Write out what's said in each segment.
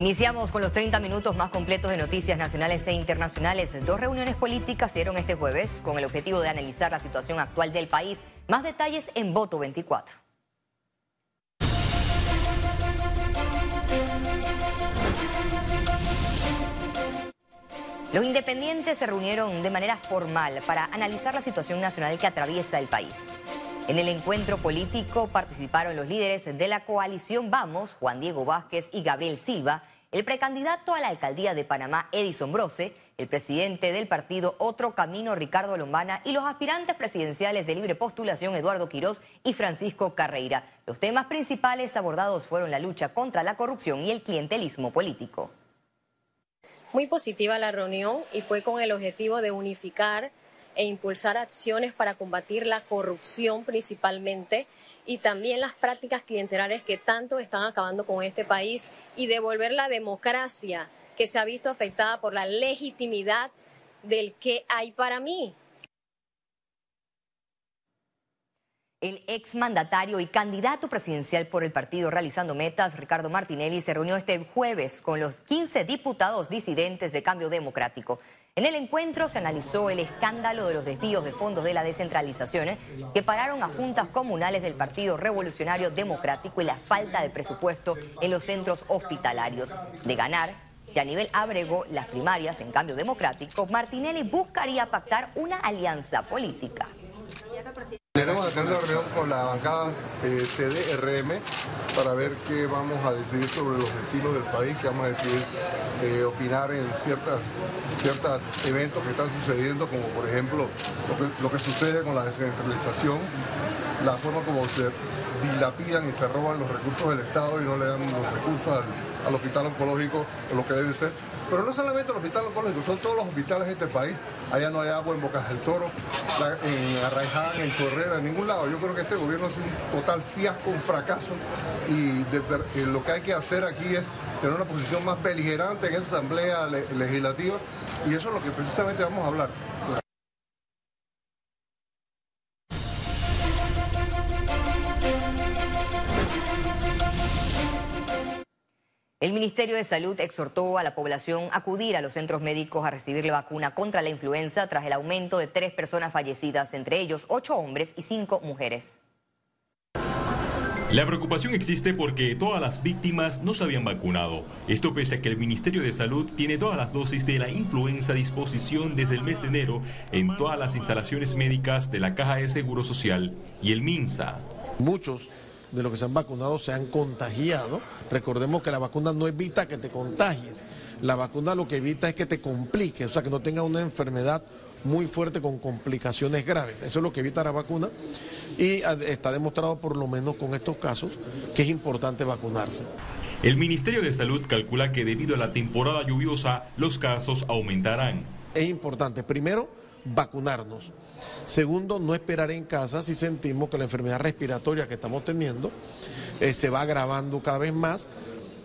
Iniciamos con los 30 minutos más completos de noticias nacionales e internacionales. Dos reuniones políticas se dieron este jueves con el objetivo de analizar la situación actual del país. Más detalles en Voto 24. Los independientes se reunieron de manera formal para analizar la situación nacional que atraviesa el país. En el encuentro político participaron los líderes de la coalición Vamos, Juan Diego Vázquez y Gabriel Silva, el precandidato a la alcaldía de Panamá, Edison Brose, el presidente del partido Otro Camino, Ricardo Lombana, y los aspirantes presidenciales de libre postulación, Eduardo Quirós y Francisco Carreira. Los temas principales abordados fueron la lucha contra la corrupción y el clientelismo político. Muy positiva la reunión y fue con el objetivo de unificar e impulsar acciones para combatir la corrupción principalmente y también las prácticas clientelares que tanto están acabando con este país y devolver la democracia que se ha visto afectada por la legitimidad del que hay para mí. El exmandatario y candidato presidencial por el partido Realizando Metas, Ricardo Martinelli, se reunió este jueves con los 15 diputados disidentes de Cambio Democrático. En el encuentro se analizó el escándalo de los desvíos de fondos de la descentralización ¿eh? que pararon a juntas comunales del Partido Revolucionario Democrático y la falta de presupuesto en los centros hospitalarios. De ganar, que a nivel abrego las primarias en cambio democrático, Martinelli buscaría pactar una alianza política. Tenemos que tener una reunión con la bancada eh, CDRM para ver qué vamos a decidir sobre los destinos del país, qué vamos a decidir eh, opinar en ciertas, ciertos eventos que están sucediendo, como por ejemplo lo que, sucede con la descentralización, la forma como se dilapidan y se roban los recursos del Estado y no le dan los recursos al, al hospital oncológico lo que debe ser. Pero no solamente el hospital oncológico, son todos los hospitales de este país. Allá no hay agua en Bocas del Toro, en Arraiján, en Chorrera, en ningún lado. Yo creo que este gobierno es un total fiasco, un fracaso. Y lo que hay que hacer aquí es tener una posición más beligerante en esa asamblea legislativa. Y eso es lo que precisamente vamos a hablar. El Ministerio de Salud exhortó a la población a acudir a los centros médicos a recibir la vacuna contra la influenza tras el aumento de tres personas fallecidas, entre ellos ocho hombres y cinco mujeres. La preocupación existe porque todas las víctimas no se habían vacunado. Esto pese a que el Ministerio de Salud tiene todas las dosis de la influenza a disposición desde el mes de enero en todas las instalaciones médicas de la Caja de Seguro Social y el MINSA. Muchos de los que se han vacunado se han contagiado. Recordemos que la vacuna no evita que te contagies, la vacuna lo que evita es que te complique, o sea, que no tenga una enfermedad muy fuerte con complicaciones graves. Eso es lo que evita la vacuna y está demostrado por lo menos con estos casos que es importante vacunarse. El Ministerio de Salud calcula que debido a la temporada lluviosa los casos aumentarán. Es importante, primero, vacunarnos. Segundo, no esperar en casa si sentimos que la enfermedad respiratoria que estamos teniendo eh, se va agravando cada vez más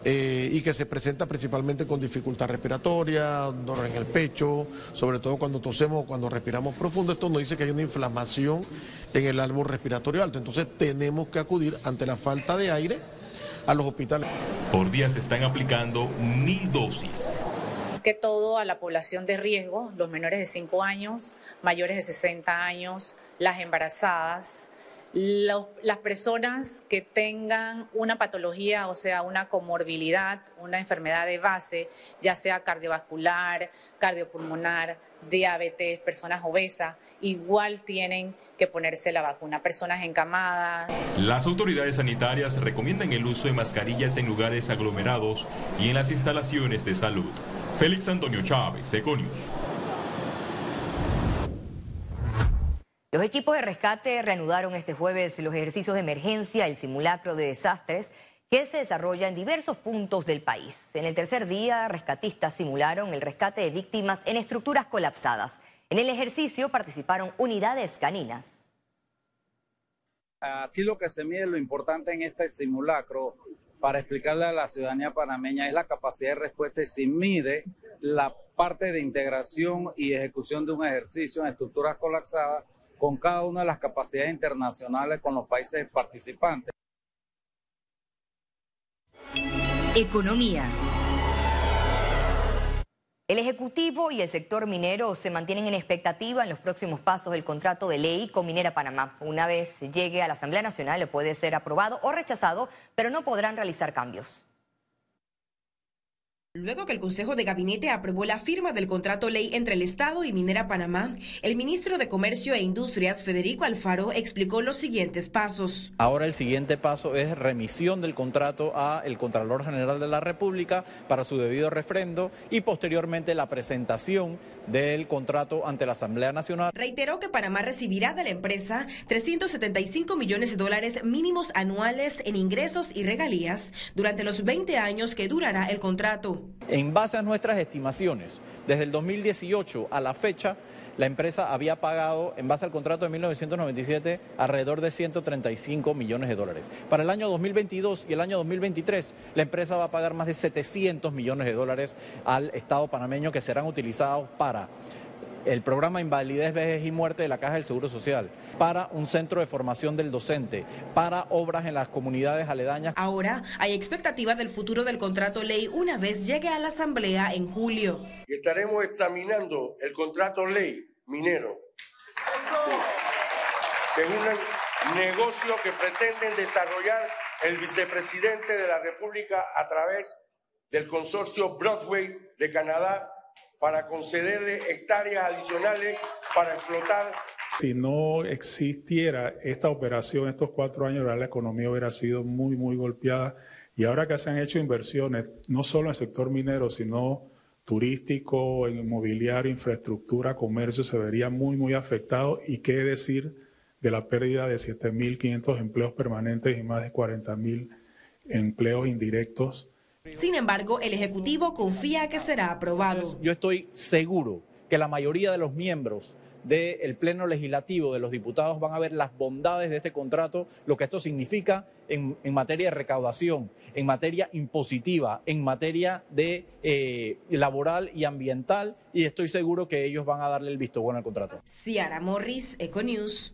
eh, y que se presenta principalmente con dificultad respiratoria, dolor en el pecho, sobre todo cuando tosemos o cuando respiramos profundo. Esto nos dice que hay una inflamación en el árbol respiratorio alto. Entonces tenemos que acudir ante la falta de aire a los hospitales. Por día se están aplicando mil dosis que todo a la población de riesgo, los menores de 5 años, mayores de 60 años, las embarazadas, las personas que tengan una patología, o sea, una comorbilidad, una enfermedad de base, ya sea cardiovascular, cardiopulmonar, diabetes, personas obesas, igual tienen que ponerse la vacuna. Personas encamadas. Las autoridades sanitarias recomiendan el uso de mascarillas en lugares aglomerados y en las instalaciones de salud. Félix Antonio Chávez, Econius. Los equipos de rescate reanudaron este jueves los ejercicios de emergencia, el simulacro de desastres que se desarrolla en diversos puntos del país. En el tercer día, rescatistas simularon el rescate de víctimas en estructuras colapsadas. En el ejercicio participaron unidades caninas. Aquí lo que se mide, lo importante en este simulacro, para explicarle a la ciudadanía panameña es la capacidad de respuesta y se mide la parte de integración y ejecución de un ejercicio en estructuras colapsadas con cada una de las capacidades internacionales con los países participantes. Economía. El Ejecutivo y el sector minero se mantienen en expectativa en los próximos pasos del contrato de ley con Minera Panamá. Una vez llegue a la Asamblea Nacional puede ser aprobado o rechazado, pero no podrán realizar cambios. Luego que el Consejo de Gabinete aprobó la firma del contrato ley entre el Estado y Minera Panamá, el ministro de Comercio e Industrias, Federico Alfaro, explicó los siguientes pasos. Ahora el siguiente paso es remisión del contrato a el Contralor General de la República para su debido refrendo y posteriormente la presentación del contrato ante la Asamblea Nacional. Reiteró que Panamá recibirá de la empresa 375 millones de dólares mínimos anuales en ingresos y regalías durante los 20 años que durará el contrato. En base a nuestras estimaciones, desde el 2018 a la fecha, la empresa había pagado, en base al contrato de 1997, alrededor de 135 millones de dólares. Para el año 2022 y el año 2023, la empresa va a pagar más de 700 millones de dólares al Estado panameño que serán utilizados para el programa Invalidez, Vejez y Muerte de la Caja del Seguro Social, para un centro de formación del docente, para obras en las comunidades aledañas. Ahora hay expectativa del futuro del contrato ley una vez llegue a la Asamblea en julio. estaremos examinando el contrato ley minero, que es un negocio que pretenden desarrollar el vicepresidente de la República a través del consorcio Broadway de Canadá para concederle hectáreas adicionales para explotar. Si no existiera esta operación estos cuatro años, la economía hubiera sido muy, muy golpeada. Y ahora que se han hecho inversiones, no solo en el sector minero, sino turístico, en inmobiliario, infraestructura, comercio, se vería muy, muy afectado. Y qué decir de la pérdida de 7.500 empleos permanentes y más de 40.000 empleos indirectos sin embargo, el Ejecutivo confía que será aprobado. Yo estoy seguro que la mayoría de los miembros del Pleno Legislativo, de los diputados, van a ver las bondades de este contrato, lo que esto significa en, materia de recaudación, en materia impositiva, en materia de eh, laboral y ambiental, y estoy seguro que ellos van a darle el visto bueno al contrato. Ciara Morris, Econews.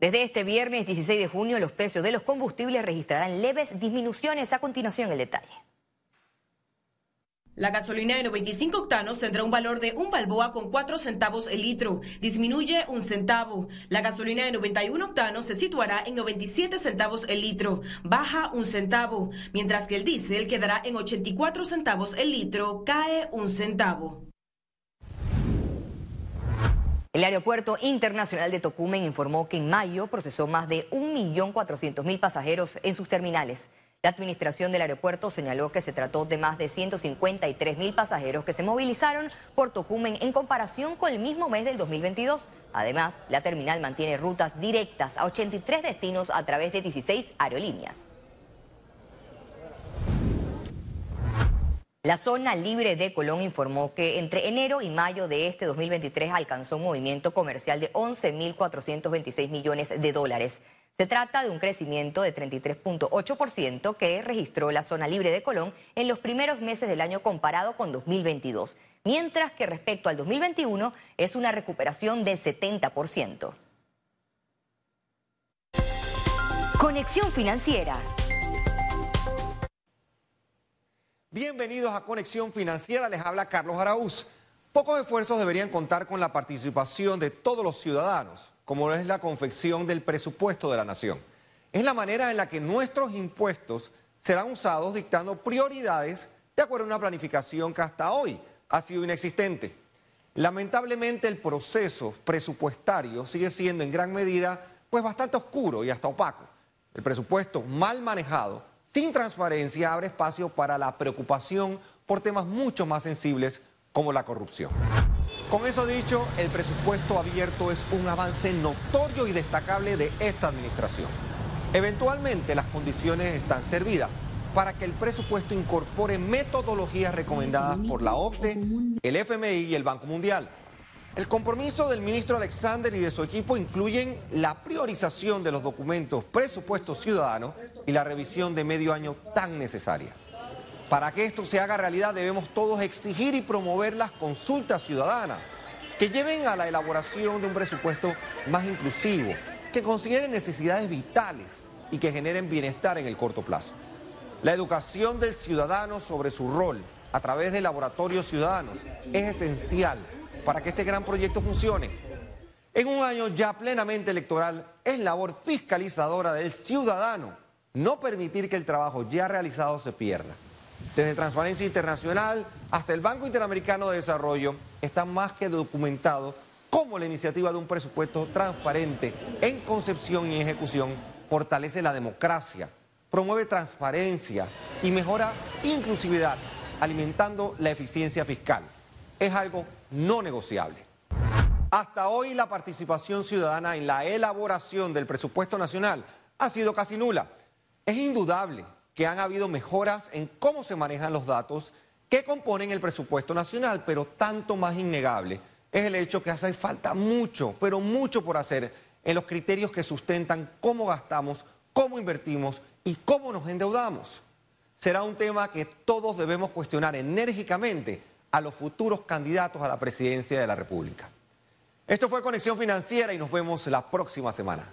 Desde este viernes 16 de junio, los precios de los combustibles registrarán leves disminuciones. A continuación, el detalle. La gasolina de 95 octanos tendrá un valor de un balboa con 4 centavos el litro, disminuye un centavo. La gasolina de 91 octanos se situará en 97 centavos el litro, baja un centavo, mientras que el diésel quedará en 84 centavos el litro, cae un centavo. El Aeropuerto Internacional de Tocumen informó que en mayo procesó más de 1.400.000 pasajeros en sus terminales. La administración del aeropuerto señaló que se trató de más de 153.000 pasajeros que se movilizaron por Tocumen en comparación con el mismo mes del 2022. Además, la terminal mantiene rutas directas a 83 destinos a través de 16 aerolíneas. La zona libre de Colón informó que entre enero y mayo de este 2023 alcanzó un movimiento comercial de 11.426 millones de dólares. Se trata de un crecimiento de 33.8% que registró la zona libre de Colón en los primeros meses del año comparado con 2022, mientras que respecto al 2021 es una recuperación del 70%. Conexión financiera Bienvenidos a Conexión Financiera, les habla Carlos Araúz. Pocos esfuerzos deberían contar con la participación de todos los ciudadanos, como es la confección del presupuesto de la nación. Es la manera en la que nuestros impuestos serán usados dictando prioridades de acuerdo a una planificación que hasta hoy ha sido inexistente. Lamentablemente el proceso presupuestario sigue siendo en gran medida pues bastante oscuro y hasta opaco. El presupuesto mal manejado sin transparencia abre espacio para la preocupación por temas mucho más sensibles como la corrupción. Con eso dicho, el presupuesto abierto es un avance notorio y destacable de esta administración. Eventualmente las condiciones están servidas para que el presupuesto incorpore metodologías recomendadas por la OCDE, el FMI y el Banco Mundial el compromiso del ministro Alexander y de su equipo incluyen la priorización de los documentos presupuestos ciudadanos y la revisión de medio año tan necesaria. Para que esto se haga realidad debemos todos exigir y promover las consultas ciudadanas que lleven a la elaboración de un presupuesto más inclusivo, que considere necesidades vitales y que generen bienestar en el corto plazo. La educación del ciudadano sobre su rol a través de laboratorios ciudadanos es esencial para que este gran proyecto funcione. En un año ya plenamente electoral es labor fiscalizadora del ciudadano no permitir que el trabajo ya realizado se pierda. Desde Transparencia Internacional hasta el Banco Interamericano de Desarrollo está más que documentado cómo la iniciativa de un presupuesto transparente en concepción y ejecución fortalece la democracia, promueve transparencia y mejora inclusividad, alimentando la eficiencia fiscal. Es algo no negociable. Hasta hoy la participación ciudadana en la elaboración del presupuesto nacional ha sido casi nula. Es indudable que han habido mejoras en cómo se manejan los datos que componen el presupuesto nacional, pero tanto más innegable es el hecho que hace falta mucho, pero mucho por hacer en los criterios que sustentan cómo gastamos, cómo invertimos y cómo nos endeudamos. Será un tema que todos debemos cuestionar enérgicamente a los futuros candidatos a la presidencia de la República. Esto fue Conexión Financiera y nos vemos la próxima semana.